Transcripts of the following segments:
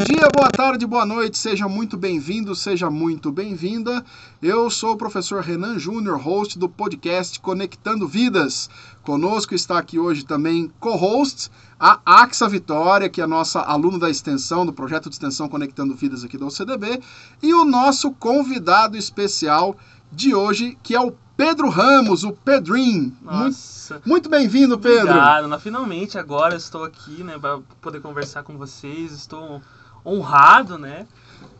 Bom dia, boa tarde, boa noite, seja muito bem-vindo, seja muito bem-vinda. Eu sou o professor Renan Júnior, host do podcast Conectando Vidas. Conosco está aqui hoje também co-host a Axa Vitória, que é a nossa aluna da extensão, do projeto de extensão Conectando Vidas aqui da OCDB, e o nosso convidado especial de hoje, que é o Pedro Ramos, o Pedrinho. Nossa. Muito, muito bem-vindo, Pedro. Obrigado. Finalmente agora estou aqui, né, para poder conversar com vocês. Estou honrado, né?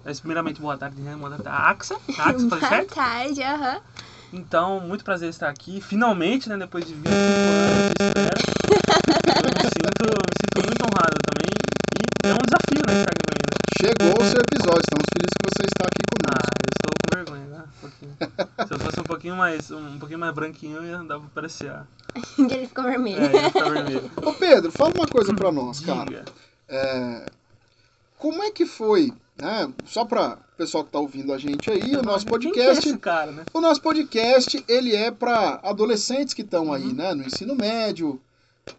Mas, primeiramente, boa tarde, né? Boa tarde, Axa. Axa, boa certo? tarde, aham. Uhum. Então, muito prazer estar aqui. Finalmente, né? Depois de 25 anos de espera. eu me sinto, me sinto muito honrado também. E é um desafio, né? Estar aqui mim. Né? Chegou o seu episódio. Estamos felizes que você está aqui conosco. Ah, eu estou com vergonha, né? Um pouquinho. Se eu fosse um pouquinho mais, um pouquinho mais branquinho, ia dar pra apreciar. ele ficou vermelho. É, ele ficou vermelho. Ô Pedro, fala uma coisa pra nós, Diga. cara. É, como é que foi, né? Só para o pessoal que está ouvindo a gente aí, o nosso podcast, esse cara, né? o nosso podcast, ele é para adolescentes que estão aí, Uhum. né, no ensino médio,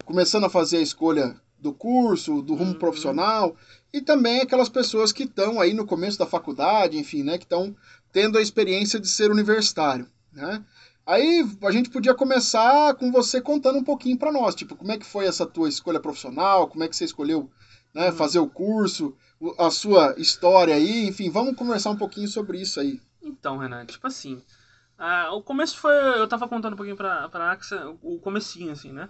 começando a fazer a escolha do curso, do rumo Uhum. profissional, e também aquelas pessoas que estão aí no começo da faculdade, enfim, né, que estão tendo a experiência de ser universitário, né? Aí a gente podia começar com você contando um pouquinho para nós, tipo, como é que foi essa tua escolha profissional, como é que você escolheu, né, Uhum. fazer o curso, a sua história aí, enfim, vamos conversar um pouquinho sobre isso aí. Então, Renan, tipo assim. o começo foi. Eu tava contando um pouquinho pra, pra Axa, o comecinho, assim, né?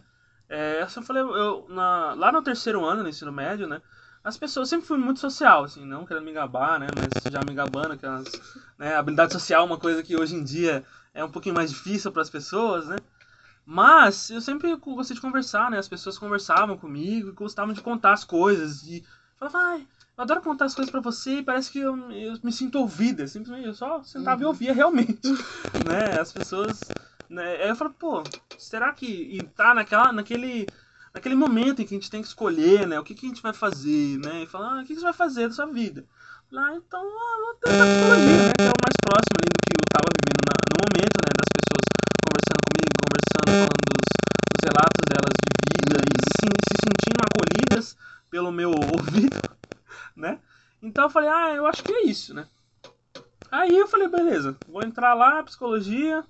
É, eu falei, eu, na- lá no terceiro ano, no ensino médio, né? As pessoas sempre fui muito social, assim, não querendo me gabar, né? Mas já me gabando, que as, né, habilidade social é uma coisa que hoje em dia é um pouquinho mais difícil para as pessoas, né? Mas eu sempre gostei de conversar, né? As pessoas conversavam comigo gostavam de contar as coisas. E falavam, ai, eu adoro contar as coisas pra você e parece que eu, eu me sinto ouvida. Simplesmente eu só sentava e Uhum. ouvia realmente. né? As pessoas. Né? Aí eu falo, pô, será que entrar naquela, naquele, naquele momento em que a gente tem que escolher, né? O que, que a gente vai fazer, né? E falar, ah, o que, que você vai fazer da sua vida? Lá, então, ah, vou tentar psicologia, né? Que é o mais próximo ali do que eu tava vivendo na- no momento, né? Das pessoas conversando comigo, conversando, falando dos, dos relatos delas de vida e se, se sentindo acolhidas pelo meu ouvido, né? Então eu falei, ah, eu acho que é isso, né? Aí eu falei, beleza, vou entrar lá, psicologia.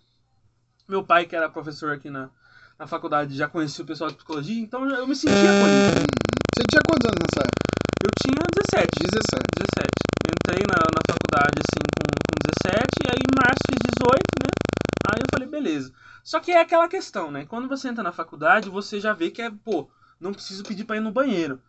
Meu pai, que era professor aqui na, na faculdade, já conhecia o pessoal de psicologia, então eu me sentia acolhido. Você tinha quantos anos nessa época? Eu tinha 17. 17. 17. Entrei na, na faculdade assim com, com 17 e aí em março fiz 18, né? Aí eu falei, beleza. Só que é aquela questão, né? Quando você entra na faculdade, você já vê que é, pô, não preciso pedir pra ir no banheiro.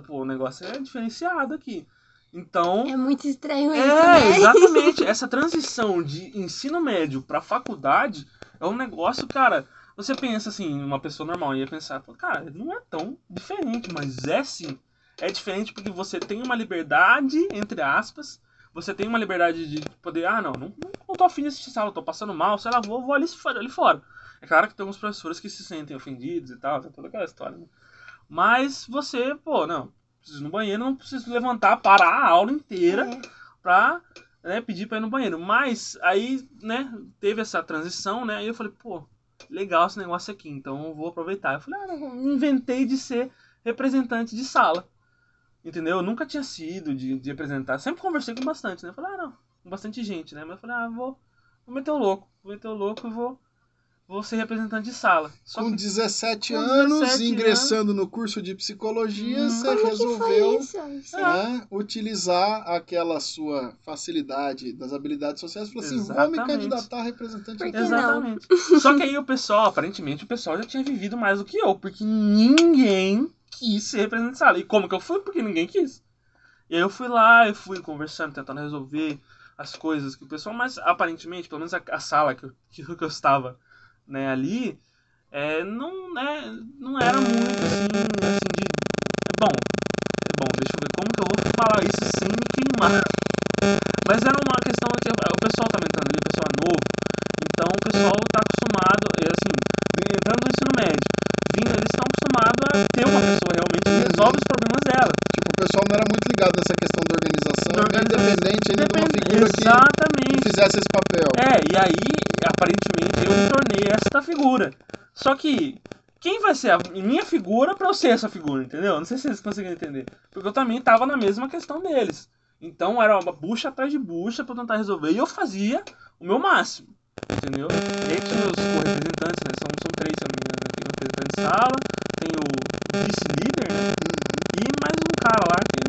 Pô, o negócio é diferenciado aqui. Então. É muito estranho isso, É, né? exatamente. Essa transição de ensino médio pra faculdade é um negócio, cara. Você pensa assim, uma pessoa normal ia pensar, cara, não é tão diferente, mas é sim. É diferente porque você tem uma liberdade, entre aspas, você tem uma liberdade de poder, ah, não, não, não tô afim de assistir sala, tô passando mal, sei lá, vou, vou ali, fora- ali fora. É claro que tem alguns professores que se sentem ofendidos e tal, tem toda aquela história, né? Mas você, pô, não, preciso ir no banheiro, não preciso levantar, parar a aula inteira É. pra né, pedir pra ir no banheiro. Mas aí, né, teve essa transição, né? Aí eu falei, pô, legal esse negócio aqui, então eu vou aproveitar. Eu falei, ah, não, inventei de ser representante de sala. Entendeu? Eu nunca tinha sido de, de representar. Sempre conversei com bastante, né? Eu falei, ah, não, com bastante gente, né? Mas eu falei, ah, vou, vou meter o louco. Vou meter o louco e vou, vou ser representante de sala. Só Com que 17 com anos, 17 ingressando no curso de psicologia, Hum. você Como resolveu isso? Isso né, utilizar aquela sua facilidade das habilidades sociais e falou assim: vou me candidatar a representante de? Exatamente. Só que aí o pessoal, aparentemente, o pessoal já tinha vivido mais do que eu, porque ninguém quis ser representante de sala. E como que eu fui? Porque ninguém quis. E aí eu fui lá, eu fui conversando, tentando resolver as coisas que o pessoal, mas aparentemente, pelo menos a, a sala que eu, que eu estava né, ali, é, não, né, não era muito assim, assim de. é Bom, é bom, deixa eu ver como que eu vou falar isso sem me queimar. Mas era uma questão que o pessoal tá entrando ali, o pessoal é novo, então o pessoal tá acostumado, assim, entrando no ensino médio, eles estão acostumados a ter uma pessoa realmente que resolve os problemas dela. Tipo, o pessoal não era muito ligado nessa questão da organização, Da organização. independente ainda de uma figura que, Exatamente. que fizesse esse papel. É, e aí, aparentemente, eu me tornei esta figura. Só que, quem vai ser a minha figura pra eu ser essa figura, entendeu? Não sei se vocês conseguem entender. Porque eu também tava na mesma questão deles. Então era uma bucha atrás de bucha pra eu tentar resolver. E eu fazia o meu máximo, entendeu? E aí tinha os co-representantes, né? São, são três, se eu não me engano. Tem o representante de sala, tem o vice-líder, né? E mais um cara lá que.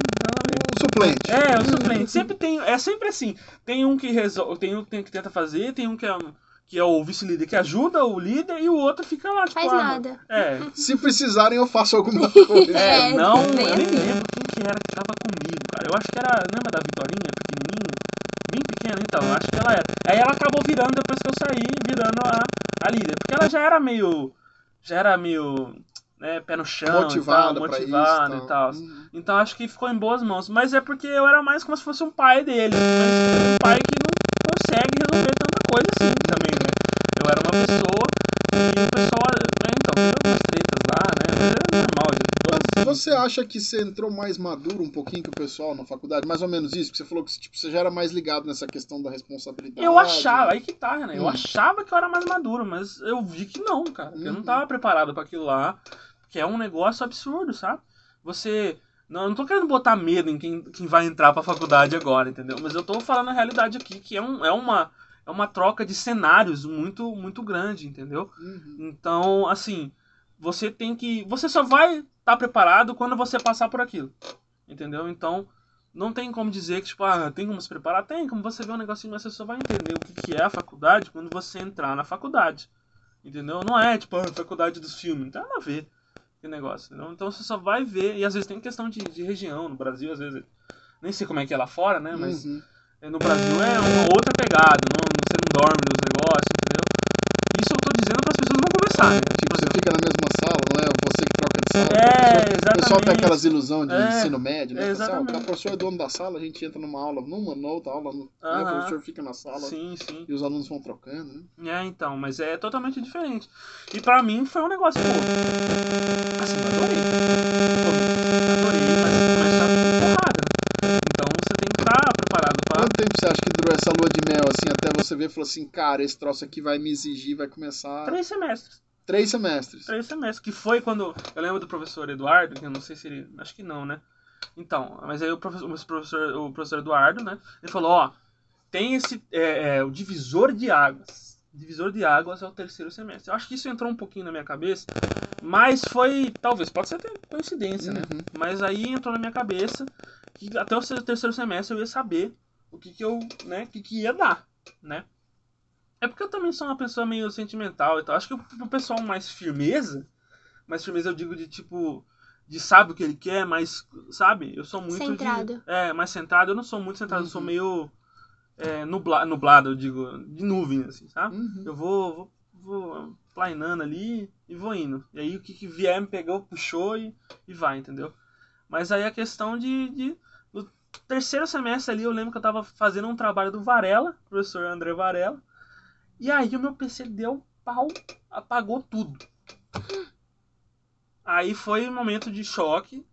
O suplente. É, o suplente. Sempre tem. É sempre assim. Tem um que resolve. Tem um que, tem que tenta fazer, tem um que é, um- que é o vice-líder que ajuda o líder e o outro fica lá, tipo. Faz ah, nada. É. Se precisarem, eu faço alguma coisa. É, É, não, eu nem assim. lembro quem que era que tava comigo, cara. Eu acho que era. Lembra da Vitorinha, pequenininha? Bem pequena, então. Eu acho que ela era. Aí ela acabou virando, depois que eu saí, virando a, a líder. Porque ela já era meio. Já era meio. Né, pé no chão, motivada e tal, motivada isso. e tal. Uhum. Então acho que ficou em boas mãos. Mas é porque eu era mais como se fosse um pai dele. Mas um pai que não Você acha que você entrou mais maduro um pouquinho que o pessoal na faculdade? Mais ou menos isso? Porque você falou que tipo, você já era mais ligado nessa questão da responsabilidade. Eu achava, aí que tá, né? Eu Hum. achava que eu era mais maduro, mas eu vi que não, cara. que Eu não Uhum. tava preparado pra aquilo lá, que é um negócio absurdo, sabe? Você. Não, eu não tô querendo botar medo em quem, quem vai entrar pra faculdade agora, entendeu? Mas eu tô falando a realidade aqui, que é, um, é, uma, é uma troca de cenários muito, muito grande, entendeu? Uhum. Então, assim, você tem que. Você só vai estar preparado quando você passar por aquilo. Entendeu? Então, não tem como dizer que, tipo, ah, tem como se preparar? Tem, como você vê um negocinho, mas você só vai entender o que, que é a faculdade quando você entrar na faculdade. Entendeu? Não é, tipo, a faculdade dos filmes, não tem nada a ver que negócio, entendeu? Então você só vai ver, e às vezes tem questão de, de região, no Brasil, às vezes, nem sei como é que é lá fora, né, mas Uhum. é, no Brasil é uma outra pegada, não, você não dorme nos negócios, entendeu? Isso eu tô dizendo para as pessoas não começar, né? Tipo, você fica na mesma sala, não é você que troca de sala. É, o professor- O pessoal tem aquelas ilusões de É, ensino médio, né? é, assim, ah, exatamente. o professor é dono da sala, a gente entra numa aula, numa, na outra aula, no- né, o professor fica na sala Sim, sim. e os alunos vão trocando, né? É, então, mas é totalmente diferente. E pra mim foi um negócio, pô. Assim, eu adorei. Pô, adorei, mas, mas já fiquei porrada. né? Então você tem que estar preparado pra. Quanto tempo você acha que durou essa lua de mel, assim, até você ver e falou assim, cara, esse troço aqui vai me exigir, vai começar... Três semestres. Três semestres. Três semestres. Que foi quando. Eu lembro do professor Eduardo, que eu não sei se ele. Acho que não, né? Então, mas aí o professor, o professor, Eduardo, né? Ele falou, ó, tem esse. É, é, o divisor de águas. Divisor de águas é o terceiro semestre. Eu acho que isso entrou um pouquinho na minha cabeça. Mas foi. Talvez, pode ser até coincidência, né? Uhum. Mas aí entrou na minha cabeça que até o terceiro semestre eu ia saber o que, que eu, né, o que, que ia dar, né? É porque eu também sou uma pessoa meio sentimental e tal. Acho que o pessoal mais firmeza, mais firmeza eu digo de tipo, de sabe o que ele quer, mas, sabe? Eu sou muito de- Centrado. é, mais centrado. Eu não sou muito centrado, eu sou Uhum. meio é, nubla, nublado, eu digo, de nuvem, assim, sabe? Uhum. Eu vou, vou, vou plainando ali e vou indo. E aí o que, que vier me pegou, puxou e, e vai, entendeu? Mas aí a questão de, de. No terceiro semestre ali, eu lembro que eu tava fazendo um trabalho do Varela, professor André Varela. E aí o meu PC deu pau, apagou tudo. Aí foi um momento de choque.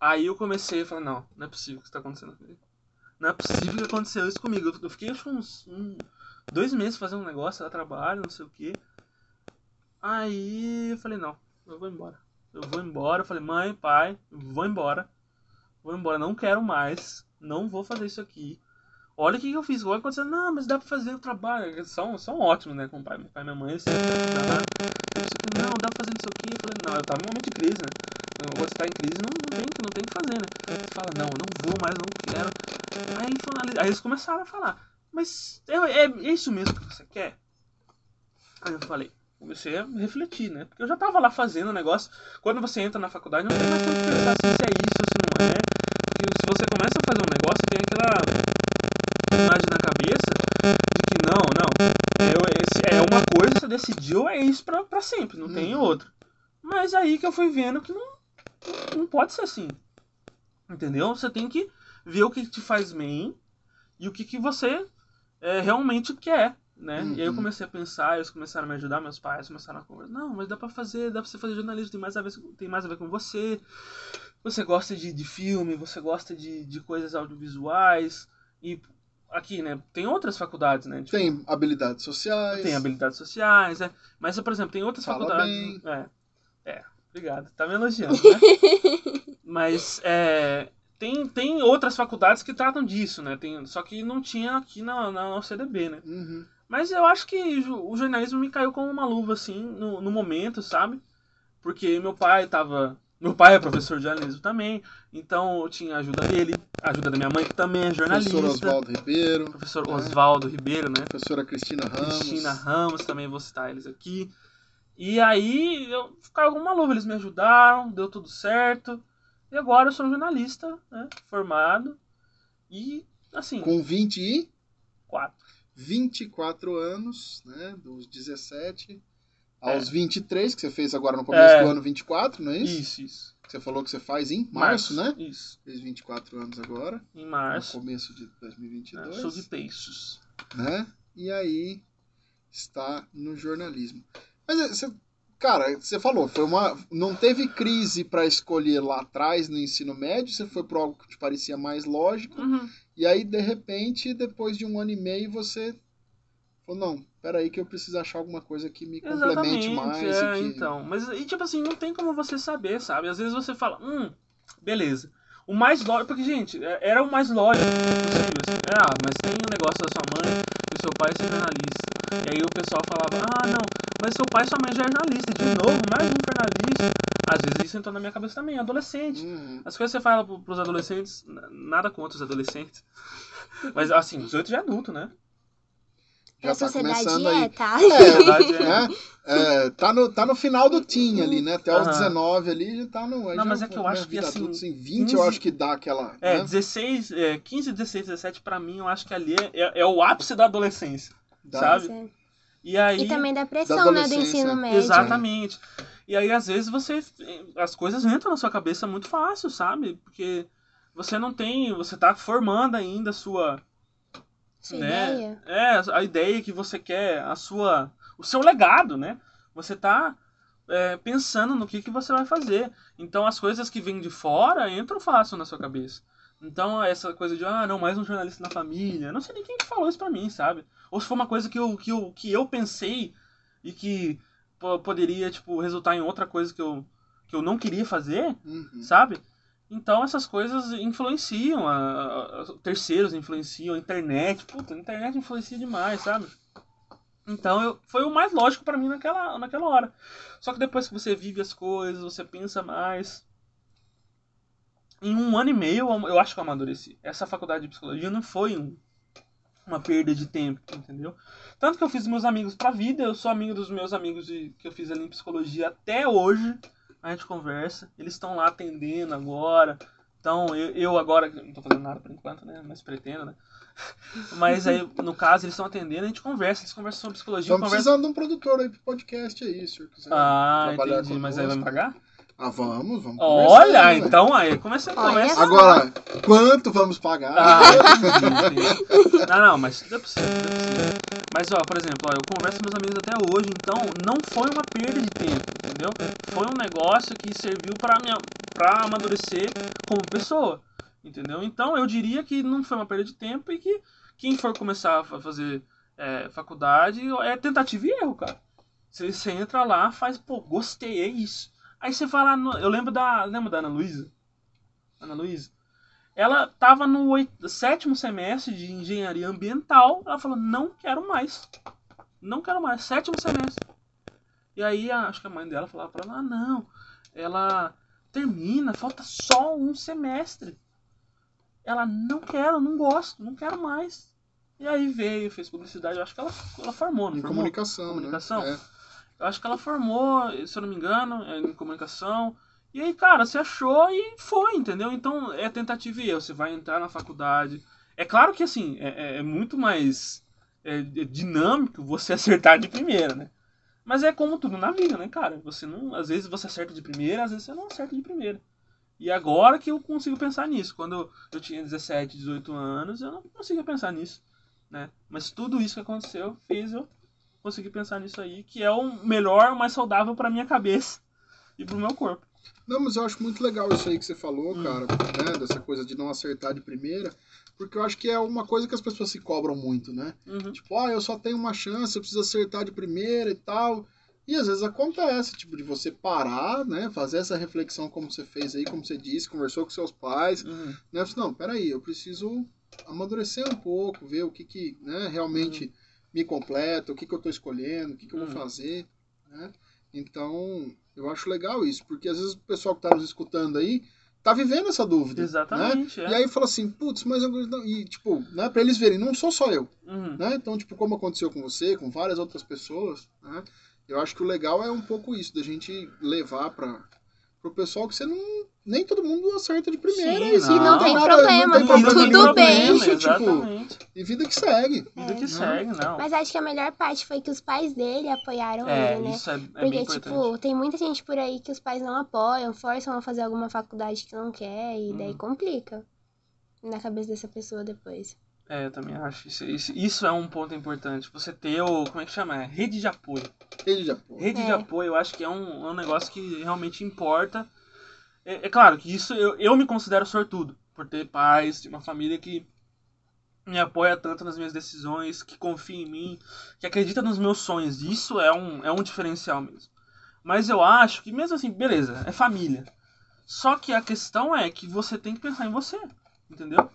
Aí eu comecei a falar, não, não é possível que isso tá acontecendo comigo. Não é possível que aconteceu isso comigo. Eu- fiquei acho uns um, dois meses fazendo um negócio, lá trabalho, não sei o que. Aí eu falei, não, eu vou embora. Eu vou embora. Eu falei, mãe, pai, eu vou embora. Vou embora, não quero mais. Não vou fazer isso aqui. Olha o que, eu fiz. Olha aconteceu. Não, mas dá pra fazer o trabalho. São, são ótimos, né? Com o pai, meu pai e minha mãe. Assim, "Ah, isso aqui, não, dá pra fazer isso aqui. Eu falei, não, eu tava em um momento de crise, né? Quando você tá em crise, não, não, tem, não tem que fazer, né? Você fala, não, não vou mais, não quero. Aí, ele aí eles começaram a falar, mas é, é, é isso mesmo que você quer? Aí eu falei, comecei a refletir, né? Porque eu já tava lá fazendo o negócio. Quando você entra na faculdade, não tem mais que pensar se é isso se não é. Porque se você começa a fazer um negócio, tem aquela imagem na cabeça de que não, não. Eu, esse é uma coisa, você decidiu, é isso pra, pra sempre, não tem Uhum. outra. Mas aí que eu fui vendo que não, não pode ser assim. Entendeu? Você tem que ver o que te faz bem e o que, que você é, realmente quer, né? E aí eu Uhum. comecei a pensar, eles começaram a me ajudar, meus pais começaram a conversar. Não, mas dá pra fazer, dá pra você fazer jornalismo, tem mais a ver, tem mais a ver com você. Você gosta de, de filme, você gosta de, de coisas audiovisuais. E aqui, né, tem outras faculdades, né? Tipo, Tem habilidades sociais. tem habilidades sociais, né? Mas, por exemplo, tem outras faculdades. bem. É, Obrigado, tá me elogiando, né? Mas é, tem, tem outras faculdades que tratam disso, né? Tem, só que não tinha aqui na, na UCDB, né? Uhum. Mas eu acho que o jornalismo me caiu como uma luva, assim, no, no momento, sabe? Porque meu pai tava. Meu pai é professor de jornalismo também, então eu tinha a ajuda dele, a ajuda da minha mãe, que também é jornalista. Professor Oswaldo Ribeiro, Professor né? Oswaldo Ribeiro, né? professora Cristina Ramos. Cristina Ramos, também vou citar eles aqui. E aí eu ficava com uma luva, eles me ajudaram, deu tudo certo. E agora eu sou um jornalista, né? Formado. E, assim, Com 20 e quatro. 24 anos, né? Dos 17 aos É. 23, que você fez agora no começo É. do ano 24, não é isso? Isso, isso. Que você falou que você faz em março, né? Isso, Fez 24 anos agora, em no março. começo de né? 2022, Sou de peixes. né? E aí está no jornalismo. Mas é, você, cara, você falou, foi uma, não teve crise para escolher lá atrás no ensino médio, você foi para algo que te parecia mais lógico. Uhum. E aí, de repente, depois de um ano e meio, você falou, não, peraí que eu preciso achar alguma coisa que me complemente Exatamente, mais. é, que... então. Mas, e tipo assim, não tem como você saber, sabe? Às vezes você fala, hum, beleza. O mais lógico, porque, gente, é- era o mais lógico possível. Assim. Ah, mas tem o negócio da sua mãe e seu pai ser jornalista. E aí o pessoal falava, ah, não, mas seu pai e sua mãe já é jornalista. De novo, mais um jornalista. Às vezes isso entrou na minha cabeça também, adolescente. Uhum. As coisas que você fala pro- pros adolescentes, nada contra os adolescentes. Mas assim, 18 já é adulto, né? Já a tá sociedade começando é, aí. tá? É, Verdade, é. né? É, tá, no, tá no final do teen ali, né? Até os Aham. 19 ali já tá no. Não, já mas é que eu né, acho que, assim, adulta, assim, 20 eu 15 acho que dá aquela. É, né? 16, é, 15, 16, 17 pra mim, eu acho que ali é, é, é o ápice da adolescência. Dá. sabe? E aí. E também da pressão, Da né, do ensino médio. Exatamente. E aí, às vezes, você. As coisas entram na sua cabeça muito fácil, sabe? Porque você não tem. Você tá formando ainda a sua. Sua né? ideia. É, a ideia que você quer, a sua. O seu legado, né? Você tá é, pensando no que, que você vai fazer. Então as coisas que vêm de fora entram fácil na sua cabeça. Então essa coisa de, ah, não, mais um jornalista na família. Não sei nem quem que falou isso pra mim, sabe? Ou se foi uma coisa que eu, que eu, que eu pensei e que po- poderia, tipo, resultar em outra coisa que eu, que eu não queria fazer, Uhum. sabe? Então essas coisas influenciam, a, a- terceiros influenciam, a internet, puta, a internet influencia demais, sabe? Então eu, foi o mais lógico pra mim naquela, naquela hora. Só que depois que você vive as coisas, você pensa mais. Em um ano e meio eu, eu acho que eu amadureci. Essa faculdade de psicologia não foi um- uma perda de tempo, entendeu? Tanto que eu fiz meus amigos pra vida, eu sou amigo dos meus amigos de, que eu fiz ali em psicologia até hoje a gente conversa. Eles estão lá atendendo agora. Então, eu, eu agora, não tô fazendo nada por enquanto, né? Mas pretendo, né? Mas aí, no caso, eles estão atendendo, a gente conversa, eles conversam sobre psicologia, Estamos conversa... precisando de um produtor aí pro podcast aí, se o senhor quiser Ah, entendi, mas aí vai me pagar? Ah, vamos, vamos. Olha, então aí, começa, só. Agora, quanto vamos pagar? Ah. Não, não, mas tudo é possível, tudo é possível. Mas, ó, por exemplo, ó, eu converso com meus amigos até hoje, então não foi uma perda de tempo, entendeu? Foi um negócio que serviu pra, minha, pra amadurecer como pessoa, entendeu? Então eu diria que não foi uma perda de tempo e que quem for começar a fa- fazer é, faculdade é tentativa e erro, cara. Você, você entra lá, faz, pô, gostei, é isso. Aí você no, eu lembro da, lembra da Ana Luísa? Ana Luísa? Ela tava no oit- sétimo semestre de engenharia ambiental. Ela falou: não quero mais. Não quero mais. Sétimo semestre. E aí, acho que a mãe dela falava pra ela: ah, não. Ela termina, falta só um semestre. Ela: não quero, não gosto, não quero mais. E aí veio, fez publicidade. Eu acho que ela, ela formou, não Em formou? comunicação, Comunicação? né? Eu acho que ela formou, se eu não me engano, é, em comunicação. E aí, cara, você achou e foi, entendeu? Então é tentativa e erro. Você vai entrar na faculdade. É claro que, assim, é, é- é muito mais é, é dinâmico você acertar de primeira, né? Mas é como tudo na vida, né, cara? Você não. Às vezes você acerta de primeira, às vezes você não acerta de primeira. E agora que eu consigo pensar nisso. Quando eu tinha 17, 18 anos, eu não conseguia pensar nisso. Né? Mas tudo isso que aconteceu fez eu conseguir pensar nisso aí, que é o melhor, o mais saudável pra minha cabeça e pro meu corpo. Não, mas eu acho muito legal isso aí que você falou, Hum. cara, né? Dessa coisa de não acertar de primeira, porque eu acho que é uma coisa que as pessoas se cobram muito, né? Uhum. Tipo, ah, eu só tenho uma chance, eu preciso acertar de primeira e tal. E às vezes acontece, tipo, de você parar, né? Fazer essa reflexão como você fez aí, como você disse, conversou com seus pais, Uhum. né? Você, não, peraí, eu preciso amadurecer um pouco, ver o que que, né, realmente me completa, o que que eu tô escolhendo, o que que eu vou Uhum. fazer, né? Então, eu acho legal isso, porque às vezes o pessoal que tá nos escutando aí tá vivendo essa dúvida, né? Exatamente, E é. aí fala assim, putz, mas eu, e, tipo, né, pra eles verem, não sou só eu, Uhum. né? Então, tipo, como aconteceu com você, com várias outras pessoas, né? Eu acho que o legal é um pouco isso, da gente levar para o pessoal que você não. Nem todo mundo acerta de primeira. Sim, e assim, não. Não tem nada- problema, não tem tá tudo bem. isso, tipo, e vida que segue. Vida que É. segue, não. Mas acho que a melhor parte foi que os pais dele apoiaram É, ele, né? isso é, é bem Porque, importante. tipo, tem muita gente por aí que os pais não apoiam, forçam a fazer alguma faculdade que não quer, e daí Hum. complica na cabeça dessa pessoa depois. É, eu também acho. Isso, isso, isso é um ponto importante. Você ter o. Como é que chama? É, Rede de apoio. Ele já, pô. Rede de É. apoio, eu acho que é um, é um negócio que realmente importa. É, é claro que isso eu, eu me considero sortudo por ter pais, de uma família que me apoia tanto nas minhas decisões, que confia em mim, que acredita nos meus sonhos. Isso é um, é um diferencial mesmo. Mas eu acho que mesmo assim, beleza, é família. Só que a questão é que você tem que pensar em você, entendeu?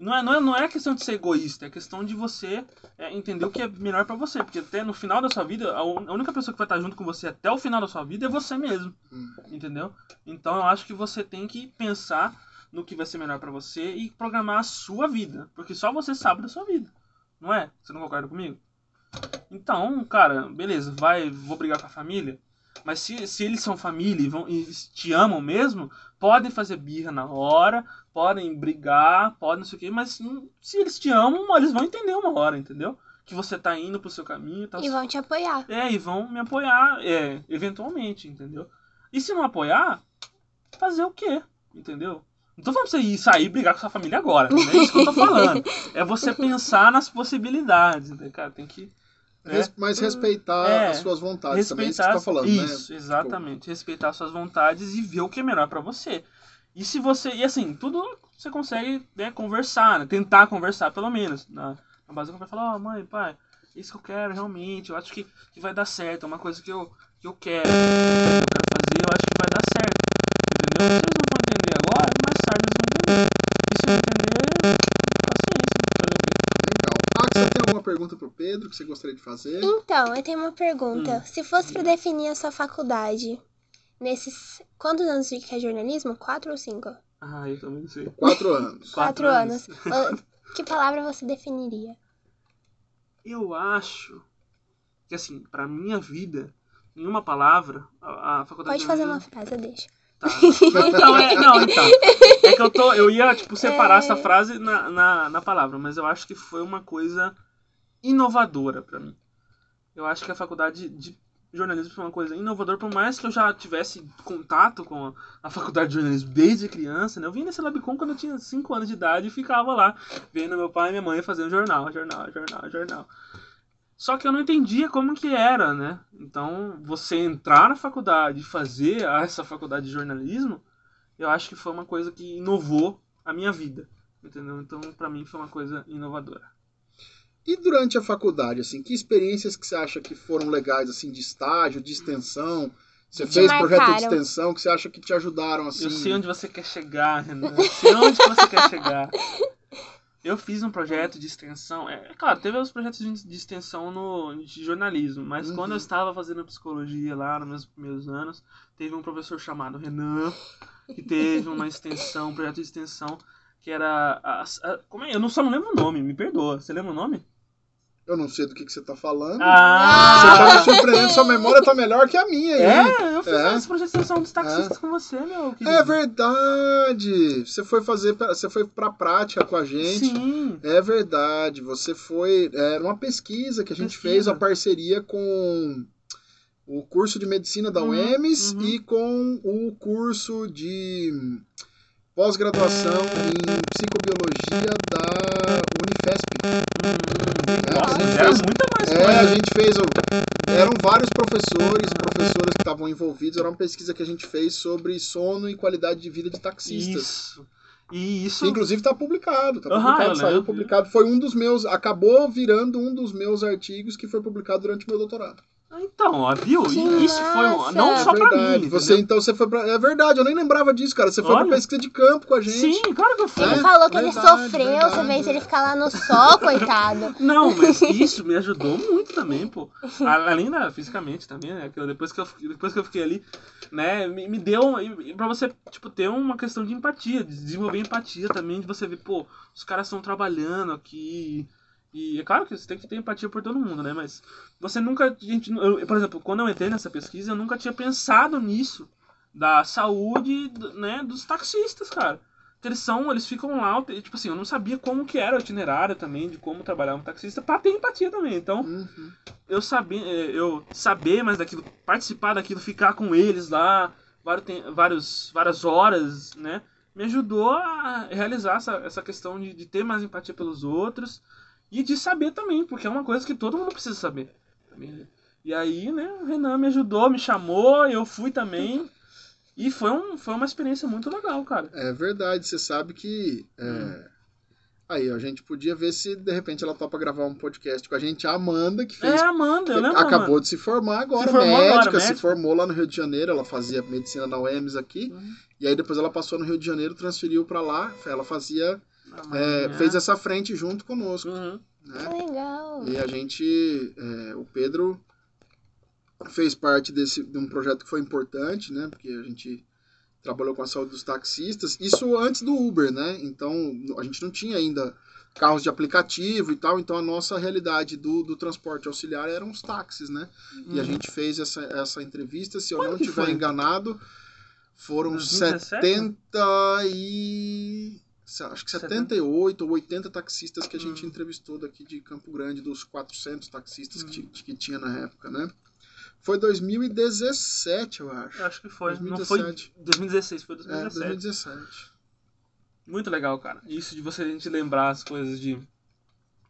Não é, não é, não é questão de ser egoísta, é questão de você é, entender o que é melhor pra você. Porque até no final da sua vida, a un- a única pessoa que vai estar junto com você até o final da sua vida é você mesmo. Hum. Entendeu? Então eu acho que você tem que pensar no que vai ser melhor pra você e programar a sua vida. Porque só você sabe da sua vida. Não é? Você não concorda comigo? Então, cara, beleza, vai, vou brigar com a família. Mas se, se eles são família e, vão, e te amam mesmo, podem fazer birra na hora, podem brigar, podem não sei o quê, mas se eles te amam, eles vão entender uma hora, entendeu? Que você tá indo pro seu caminho, tá E vão te apoiar. é, e vão me apoiar, é, eventualmente, entendeu? E se não apoiar, fazer o quê? Entendeu? Não tô falando pra você ir sair e brigar com sua família agora, não é isso que eu tô falando. É você pensar nas possibilidades, entendeu? Cara, tem que Res- mas respeitar É. as suas vontades também, é isso que respeitar você tá falando, isso, né? exatamente, respeitar suas vontades e ver o que é melhor pra você. E se você, e assim, tudo você consegue, né, conversar, né, tentar conversar pelo menos, na, na base vai falar, ó, mãe, pai, isso que eu quero realmente, eu acho que, que vai dar certo, é uma coisa que eu, que eu quero, que eu quero fazer, eu acho que vai dar certo, entendeu? Se eles não vão entender agora, mais tarde eles vão entender. E se não entender, paciência, Legal. Ah, que você tem alguma pergunta pro Pedro que você gostaria de fazer? Então, eu tenho uma pergunta. Hum. Se fosse pra definir a sua faculdade, nesses. Quantos anos de que é jornalismo? Quatro ou cinco? Ah, eu também não sei. Quatro anos. Quatro anos. Ô, Que palavra você definiria? Eu acho que, assim, pra minha vida, em uma palavra, a, a faculdade Pode de fazer uma frase, eu deixo. Tá. Não, então, é, não, então. É que eu tô. Eu ia, tipo, separar É. essa frase na, na, na palavra, mas eu acho que foi uma coisa inovadora pra mim. Eu acho que a faculdade de jornalismo foi uma coisa inovadora, por mais que eu já tivesse contato com a, a faculdade de jornalismo desde criança, né? Eu vim nesse Labicon quando eu tinha 5 anos de idade e ficava lá, vendo meu pai e minha mãe fazendo jornal, jornal, jornal, jornal. Só que eu não entendia como que era, né? Então, você entrar na faculdade e fazer essa faculdade de jornalismo, eu acho que foi uma coisa que inovou a minha vida, entendeu? Então, pra mim foi uma coisa inovadora. E durante a faculdade, assim, que experiências que você acha que foram legais, assim, de estágio, de extensão? Você fez projeto de extensão que você acha que te ajudaram, assim? Eu sei onde você quer chegar, Renan. Eu sei onde você quer chegar. Eu fiz um projeto de extensão. É, é claro, teve os projetos de, de extensão no, de jornalismo, mas Uhum. quando eu estava fazendo psicologia lá nos meus primeiros anos, teve um professor chamado Renan, que teve uma extensão, um projeto de extensão, que era. a- a- como é? Eu não, só não lembro o nome, me perdoa. Você lembra o nome? Eu não sei do que, que você tá falando. Você Ah! tá me surpreendendo, sua memória tá melhor que a minha aí. É, eu fiz É. esse projeto de extensão dos taxistas com você, meu. querido. É verdade. Você foi fazer, pra- você foi pra prática com a gente. Sim. É verdade. Você foi, era uma pesquisa que a gente Pesquisa. fez a parceria com o curso de medicina da Uhum, UEMS uhum. e com o curso de pós-graduação em psicobiologia da Unifesp. Nossa, era fez- muita mais É, coisa. a gente fez. Eram vários professores, professoras que estavam envolvidos. Era uma pesquisa que a gente fez sobre sono e qualidade de vida de taxistas. Isso. E isso. Inclusive está publicado, tá publicado, eu saiu publicado. Foi um dos meus, acabou virando um dos meus artigos que foi publicado durante o meu doutorado. Então, ó, viu? Que isso foi um, não É só pra verdade. mim. Você entendeu? então você foi pra. É verdade, eu nem lembrava disso, cara. Você foi Olha. pra pesquisa de campo com a gente. Sim, claro que eu fui. Ele É, falou que ele verdade, sofreu, verdade. você vê se ele ficar lá no sol, coitado. Não, mas isso me ajudou muito também, pô. Além da fisicamente também, né? Depois que eu, depois que eu fiquei ali, né? Me, me deu. Pra você, tipo, ter uma questão de empatia, de desenvolver empatia também, de você ver, pô, os caras estão trabalhando aqui. E é claro que você tem que ter empatia por todo mundo, né? Mas você nunca. Gente, eu, por exemplo, quando eu entrei nessa pesquisa, eu nunca tinha pensado nisso. Da saúde, né, dos taxistas, cara. Eles são, eles ficam lá, tipo assim, eu não sabia como que era o itinerário também, de como trabalhar um taxista, pra ter empatia também. Então, Uhum. eu saber, eh, eu saber mais daquilo, participar daquilo, ficar com eles lá vários, várias horas, né? Me ajudou a realizar essa, essa questão de, de ter mais empatia pelos outros e de saber também, porque é uma coisa que todo mundo precisa saber. E aí, né, o Renan me ajudou, me chamou, eu fui também. E foi, um, foi uma experiência muito legal, cara. É verdade, você sabe que. é, Hum. Aí, a gente podia ver se de repente ela topa gravar um podcast com a gente. A Amanda, que É, fez. Amanda, eu lembro. acabou Amanda. de se formar agora, Se formou médica, agora, se médica. formou lá no Rio de Janeiro. Ela fazia medicina na UEMS aqui. Uhum. E aí depois ela passou no Rio de Janeiro, transferiu pra lá. Ela fazia. É, fez essa frente junto conosco. Uhum. Né? Que legal. E a gente, é, o Pedro fez parte desse, de um projeto que foi importante, né? Porque a gente trabalhou com a saúde dos taxistas, isso antes do Uber, né? Então a gente não tinha ainda carros de aplicativo e tal, então a nossa realidade do, do transporte auxiliar eram os táxis, né? E a Uhum. gente fez essa, essa entrevista, se eu Quando não estiver foi? enganado, foram 2017? 70 e acho que 78 ou 80 taxistas que a gente Hum. entrevistou daqui de Campo Grande, dos 400 taxistas que, Hum. ti- que tinha na época, né? Foi 2017, eu acho. Eu acho que foi. Não 2017. foi 2016, foi É, 2017. 2017. Muito legal, cara. Isso de você a gente lembrar as coisas de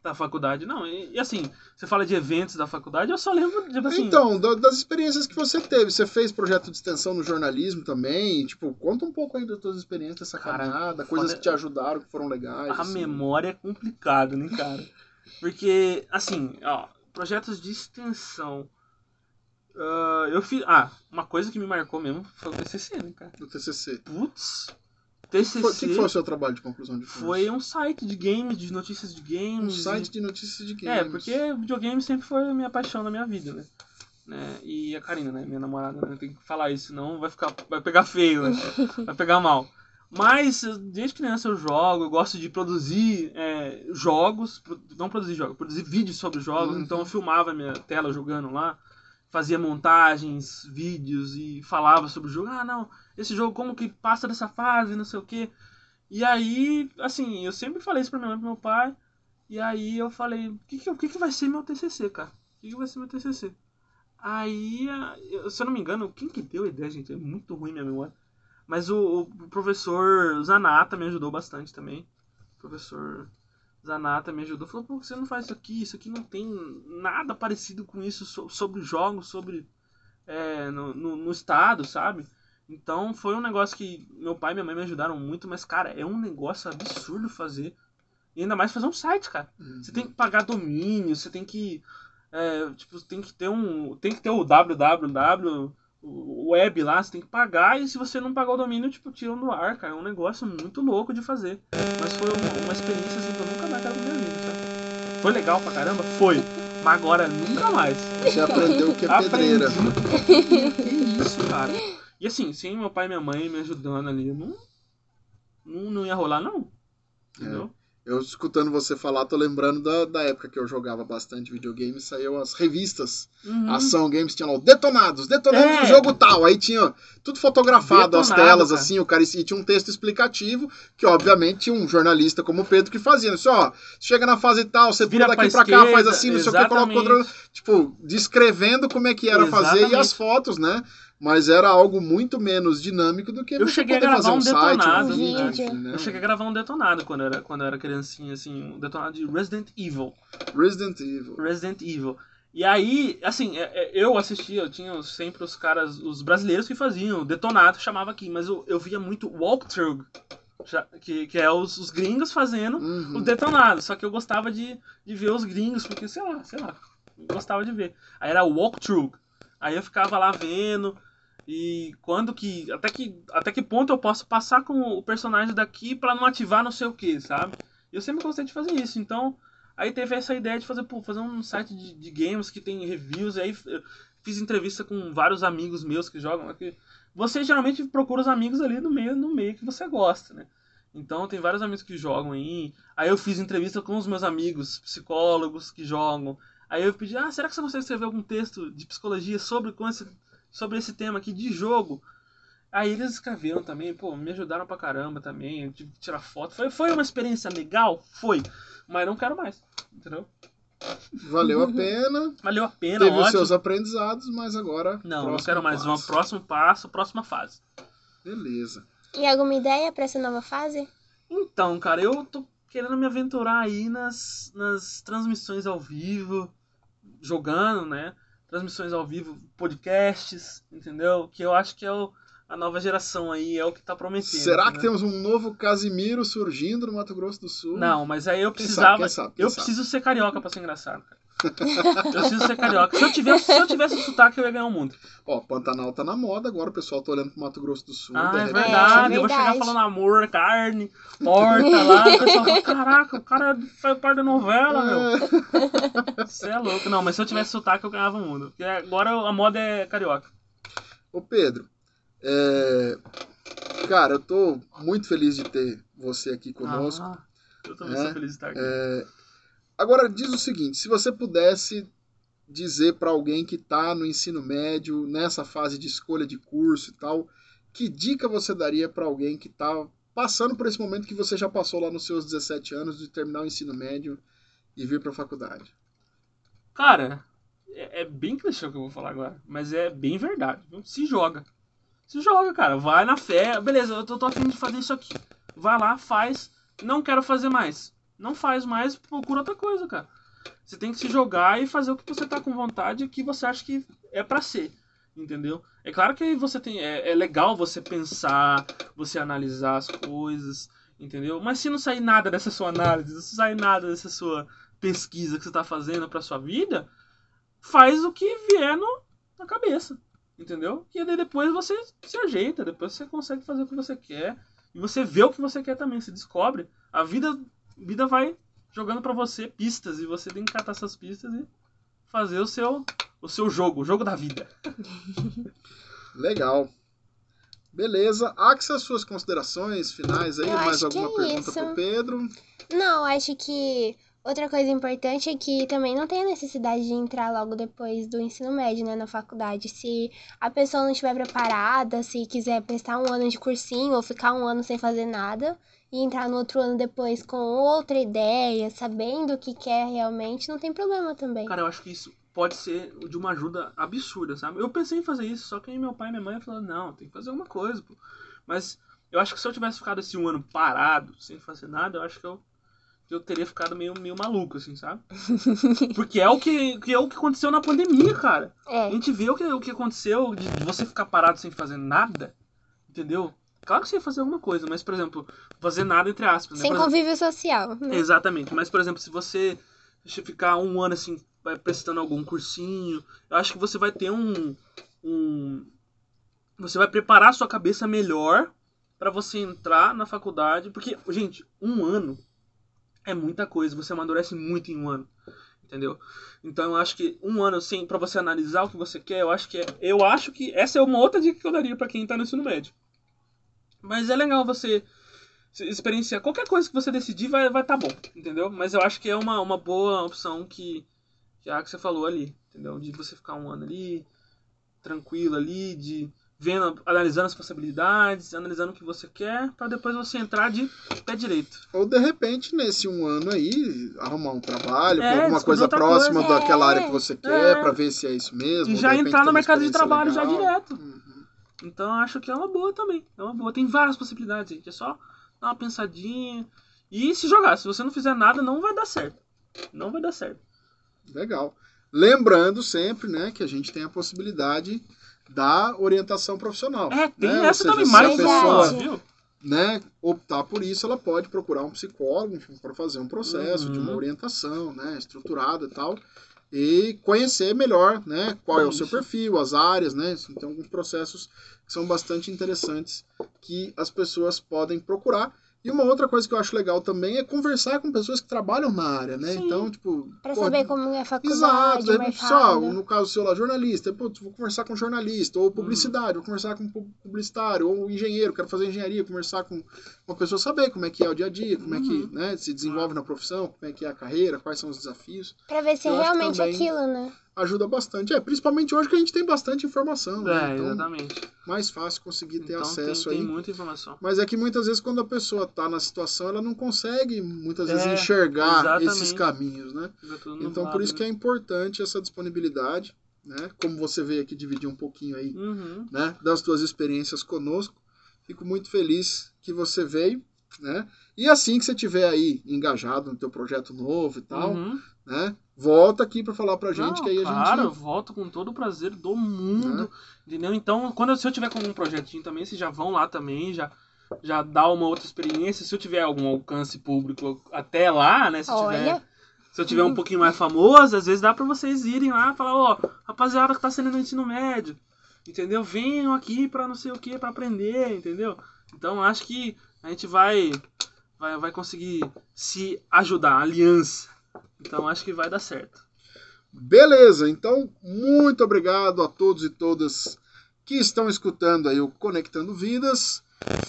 da faculdade. Não, e, e assim, você fala de eventos da faculdade, eu só lembro de assim. Então, da- das experiências que você teve, você fez projeto de extensão no jornalismo também, tipo, conta um pouco aí das tuas experiências, dessa Cara, caminhada, coisas que te ajudaram, que foram legais. a assim. memória é complicado, né, cara? Porque, assim, ó, projetos de extensão. ah, eu fiz. Ah, uma coisa que me marcou mesmo foi o TCC, né, cara? Do TCC. Putz, O TCC que, que foi o seu trabalho de conclusão de curso? foi um site de games, de notícias de um games. site e- de notícias de games. É, porque videogame sempre foi a minha paixão na minha vida, né? Né? E a Karina, né? Minha namorada, né? Tem que falar isso, senão vai ficar. Vai pegar feio, né? Vai pegar mal. Mas desde criança eu jogo, eu gosto de produzir é, jogos, não produzir jogos, produzir vídeos sobre jogos, Uhum. então eu filmava minha tela jogando lá, fazia montagens, vídeos e falava sobre o jogo. Ah, não, esse jogo como que passa dessa fase, não sei o quê. E aí, assim, eu sempre falei isso pra minha mãe e pro meu pai. E aí eu falei, o que que, que vai ser meu TCC, cara? O que que vai ser meu TCC? Aí, a- eu- se eu não me engano, quem que deu a ideia, gente? É muito ruim minha memória. Mas o, o professor Zanata me ajudou bastante também. Professor Zanata me ajudou. Falou, por que você não faz isso aqui? Isso aqui não tem nada parecido com isso so- sobre jogos, sobre... é, no, no, no estado, sabe? Então foi um negócio que meu pai e minha mãe me ajudaram muito, mas, cara, é um negócio absurdo fazer. E ainda mais fazer um site, cara. Uhum. Você tem que pagar domínio, você tem que. é, tipo, tem que ter um. Tem que ter o www, web lá, você tem que pagar, e se você não pagar o domínio, tipo, tiram do ar, cara. É um negócio muito louco de fazer. Mas foi uma, uma experiência assim que eu nunca mais quero na minha vida, sabe? Foi legal pra caramba? Foi. Mas agora nunca mais. Você aprendeu o que é pedreira. Que isso, cara. E assim, sem meu pai e minha mãe me ajudando ali, eu não. Não, não ia rolar, não. Entendeu? Eu escutando você falar, tô lembrando da, da época que eu jogava bastante videogame, saiu as revistas. Uhum. Ação Games tinha lá, o detonados, detonados É. do jogo tal. Aí tinha tudo fotografado, as Detonado, telas, cara. assim, o cara e tinha um texto explicativo, que obviamente tinha um jornalista como o Pedro que fazia. Assim, ó, chega na fase tal, você Vira pula daqui pra pra, cá, faz esquerda, assim, não sei o que, coloca exatamente. contra. Tipo, descrevendo como é que era fazer e as Exatamente. fotos, né? Mas era algo muito menos dinâmico do que Eu cheguei a gravar fazer um um site, detonado, um vídeo, né? né? Eu cheguei a gravar um detonado quando eu era, quando eu era criancinha, assim, um detonado de Resident Evil. Resident Evil. Resident Evil. E aí, assim, é- é, eu assistia, eu tinha sempre os caras, os brasileiros que faziam, detonado chamava aqui, mas eu, eu via muito walkthrough, que, que é os, os gringos fazendo Uhum. o detonado. Só que eu gostava de, de ver os gringos, porque, sei lá, sei lá. gostava de ver. Aí era walkthrough. Aí eu ficava lá vendo. E quando que. Até que, até que ponto eu posso passar com o personagem daqui pra não ativar não sei o que, sabe? Eu sempre gostei de fazer isso. Então, aí teve essa ideia de fazer, pô, fazer um site de, de games que tem reviews. E aí fiz entrevista com vários amigos meus que jogam. Você geralmente procura os amigos ali no meio, no meio que você gosta, né? Então tem vários amigos que jogam aí. Aí eu fiz entrevista com os meus amigos psicólogos que jogam. Aí eu pedi, ah, será que você consegue escrever algum texto de psicologia sobre, com esse, sobre esse tema aqui de jogo? Aí eles escreveram também, pô, me ajudaram pra caramba também, eu tive que tirar foto. Foi, foi uma experiência legal? Foi. Mas não quero mais, entendeu? Valeu a pena. Valeu a pena, Teve os ótimo. seus aprendizados, mas agora. Não, não quero mais. passo. Vamos próximo passo, próxima fase. Beleza. E alguma ideia pra essa nova fase? Então, cara, eu tô querendo me aventurar aí nas, nas transmissões ao vivo, jogando, né? Transmissões ao vivo, podcasts, entendeu? Que eu acho que é o, a nova geração aí, é o que tá prometendo. Será que entendeu? temos um novo Casimiro surgindo no Mato Grosso do Sul? Não, mas aí eu Quem precisava. sabe, quem sabe, quem eu sabe? preciso ser carioca pra ser engraçado, cara. eu preciso ser carioca. Se eu tivesse, se eu tivesse sotaque, eu ia ganhar o mundo. Ó, Pantanal tá na moda, agora o pessoal tá olhando pro Mato Grosso do Sul. Ah, é verdade. É, Eu vou chegar verdade. falando amor, carne, morta lá. O pessoal fala, caraca, o cara faz parte da novela, meu. É. Você é louco. Não, mas se eu tivesse sotaque, eu ganhava o mundo. Porque agora a moda é carioca. Ô Pedro, é, cara, eu tô muito feliz de ter você aqui conosco. Ah, eu também É, sou feliz de estar aqui. É, Agora diz o seguinte, se você pudesse dizer pra alguém que tá no ensino médio, nessa fase de escolha de curso e tal, que dica você daria pra alguém que tá passando por esse momento que você já passou lá nos seus 17 anos de terminar o ensino médio e vir pra faculdade? Cara, é, é bem clichê o que eu vou falar agora. Mas é bem verdade. Se joga. Se joga, cara. Vai na fé. Beleza, eu tô, tô afim de fazer isso aqui. Vai lá, faz. Não quero fazer mais. Não faz mais, procura outra coisa, cara. Você tem que se jogar e fazer o que você tá com vontade e que você acha que é pra ser. Entendeu? É claro que você tem. É, é legal você pensar, você analisar as coisas, entendeu? Mas se não sair nada dessa sua análise, se não sair nada dessa sua pesquisa que você tá fazendo pra sua vida, faz o que vier no, na cabeça. Entendeu? E daí depois você se ajeita, depois você consegue fazer o que você quer. E você vê o que você quer também, se descobre. A vida, vida vai jogando pra você pistas e você tem que catar essas pistas e fazer o seu o seu jogo, o jogo da vida. Legal. Beleza. Axa, suas considerações finais aí? Eu Mais alguma é pergunta isso. pro Pedro? Não, acho que outra coisa importante é que também não tem a necessidade de entrar logo depois do ensino médio, né, na faculdade. Se a pessoa não estiver preparada, se quiser prestar um ano de cursinho ou ficar um ano sem fazer nada e entrar no outro ano depois com outra ideia, sabendo o que quer realmente, não tem problema também. Cara, eu acho que isso pode ser de uma ajuda absurda, sabe? Eu pensei em fazer isso, só que aí meu pai e minha mãe falaram, não, tem que fazer alguma coisa, pô. Mas eu acho que se eu tivesse ficado esse um ano parado, sem fazer nada, eu acho que eu, eu teria ficado meio, meio maluco, assim, sabe? Porque é o que, que é o que aconteceu na pandemia, cara. A É, gente vê o que, o que aconteceu de você ficar parado sem fazer nada, entendeu? Claro que você ia fazer alguma coisa, mas, por exemplo, fazer nada entre aspas, né? sem exemplo, convívio social. né? Exatamente. Mas, por exemplo, se você ficar um ano assim, vai prestando algum cursinho, eu acho que você vai ter um. um você vai preparar a sua cabeça melhor pra você entrar na faculdade. Porque, gente, um ano é muita coisa. Você amadurece muito em um ano. Entendeu? Então eu acho que um ano assim, pra você analisar o que você quer, eu acho que é, eu acho que essa é uma outra dica que eu daria pra quem tá no ensino médio. Mas é legal você experienciar qualquer coisa que você decidir vai vai tá bom, entendeu? Mas eu acho que é uma, uma boa opção que que é a que você falou ali, entendeu? De você ficar um ano ali tranquilo ali, de vendo, analisando as possibilidades, analisando o que você quer, pra depois você entrar de pé direito. Ou de repente, nesse um ano aí, arrumar um trabalho É, alguma coisa próxima coisa. daquela É. área que você quer, É. pra ver se é isso mesmo. E já entrar no mercado de trabalho já legal. direto. Uhum. Então eu acho que é uma boa também. É uma boa. Tem várias possibilidades, gente. É só dar uma pensadinha e se jogar. Se você não fizer nada, não vai dar certo. Não vai dar certo. Legal. Lembrando sempre, né, que a gente tem a possibilidade da orientação profissional. É, tem né? Essa seja, também, mais pessoa viu? né, optar por isso, ela pode procurar um psicólogo, enfim, para fazer um processo de uma Uhum. orientação, né, estruturada e tal. E conhecer melhor, né, qual é o seu perfil, as áreas, né, tem alguns processos que são bastante interessantes que as pessoas podem procurar. E uma outra coisa que eu acho legal também é conversar com pessoas que trabalham na área, né? Sim. Então, tipo, Pra pô, saber como é a faculdade, Exato, de o repente, só, mercado. no caso seu lá, jornalista, putz, vou conversar com jornalista, ou publicidade, vou conversar com pu- publicitário, ou engenheiro, quero fazer engenharia, conversar com uma pessoa, saber como é que é o dia a dia, como é que Uhum. né, se desenvolve na profissão, como é que é a carreira, quais são os desafios. Pra ver se é realmente aquilo, né? Ajuda bastante. É, principalmente hoje que a gente tem bastante informação, né? É, Então, exatamente. mais fácil conseguir ter Então acesso tem, aí. tem muita informação. Mas é que muitas vezes quando a pessoa tá na situação, ela não consegue muitas vezes É, enxergar exatamente. esses caminhos, né? Então, nublado, por isso que é né? importante essa disponibilidade, né? Como você veio aqui dividir um pouquinho aí, Uhum. né? Das suas experiências conosco. Fico muito feliz que você veio, né? E assim que você tiver aí engajado no teu projeto novo e tal, Uhum. né? Volta aqui para falar pra gente Não, que aí a claro, eu gente volto com todo o prazer do mundo. Né? Entendeu? Então, quando eu, se eu tiver com um projetinho também, vocês já vão lá também, já, já dá uma outra experiência. Se eu tiver algum alcance público até lá, né? Se eu tiver, Olha, se eu tiver um pouquinho mais famoso, às vezes dá pra vocês irem lá e falar, ó, rapaziada que tá sendo no ensino médio. Entendeu? Venham aqui pra não sei o que, pra aprender, entendeu? Então acho que a gente vai, vai, vai conseguir se ajudar, aliança. Então acho que vai dar certo. Beleza, então muito obrigado a todos e todas que estão escutando aí o Conectando Vidas.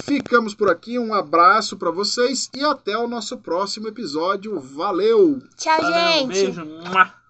Ficamos por aqui, um abraço para vocês e até o nosso próximo episódio. Valeu! tchau, Valeu, gente! Beijo. Mua.